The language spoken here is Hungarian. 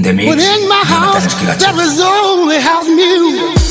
In the mix. Within my house, there is only house music.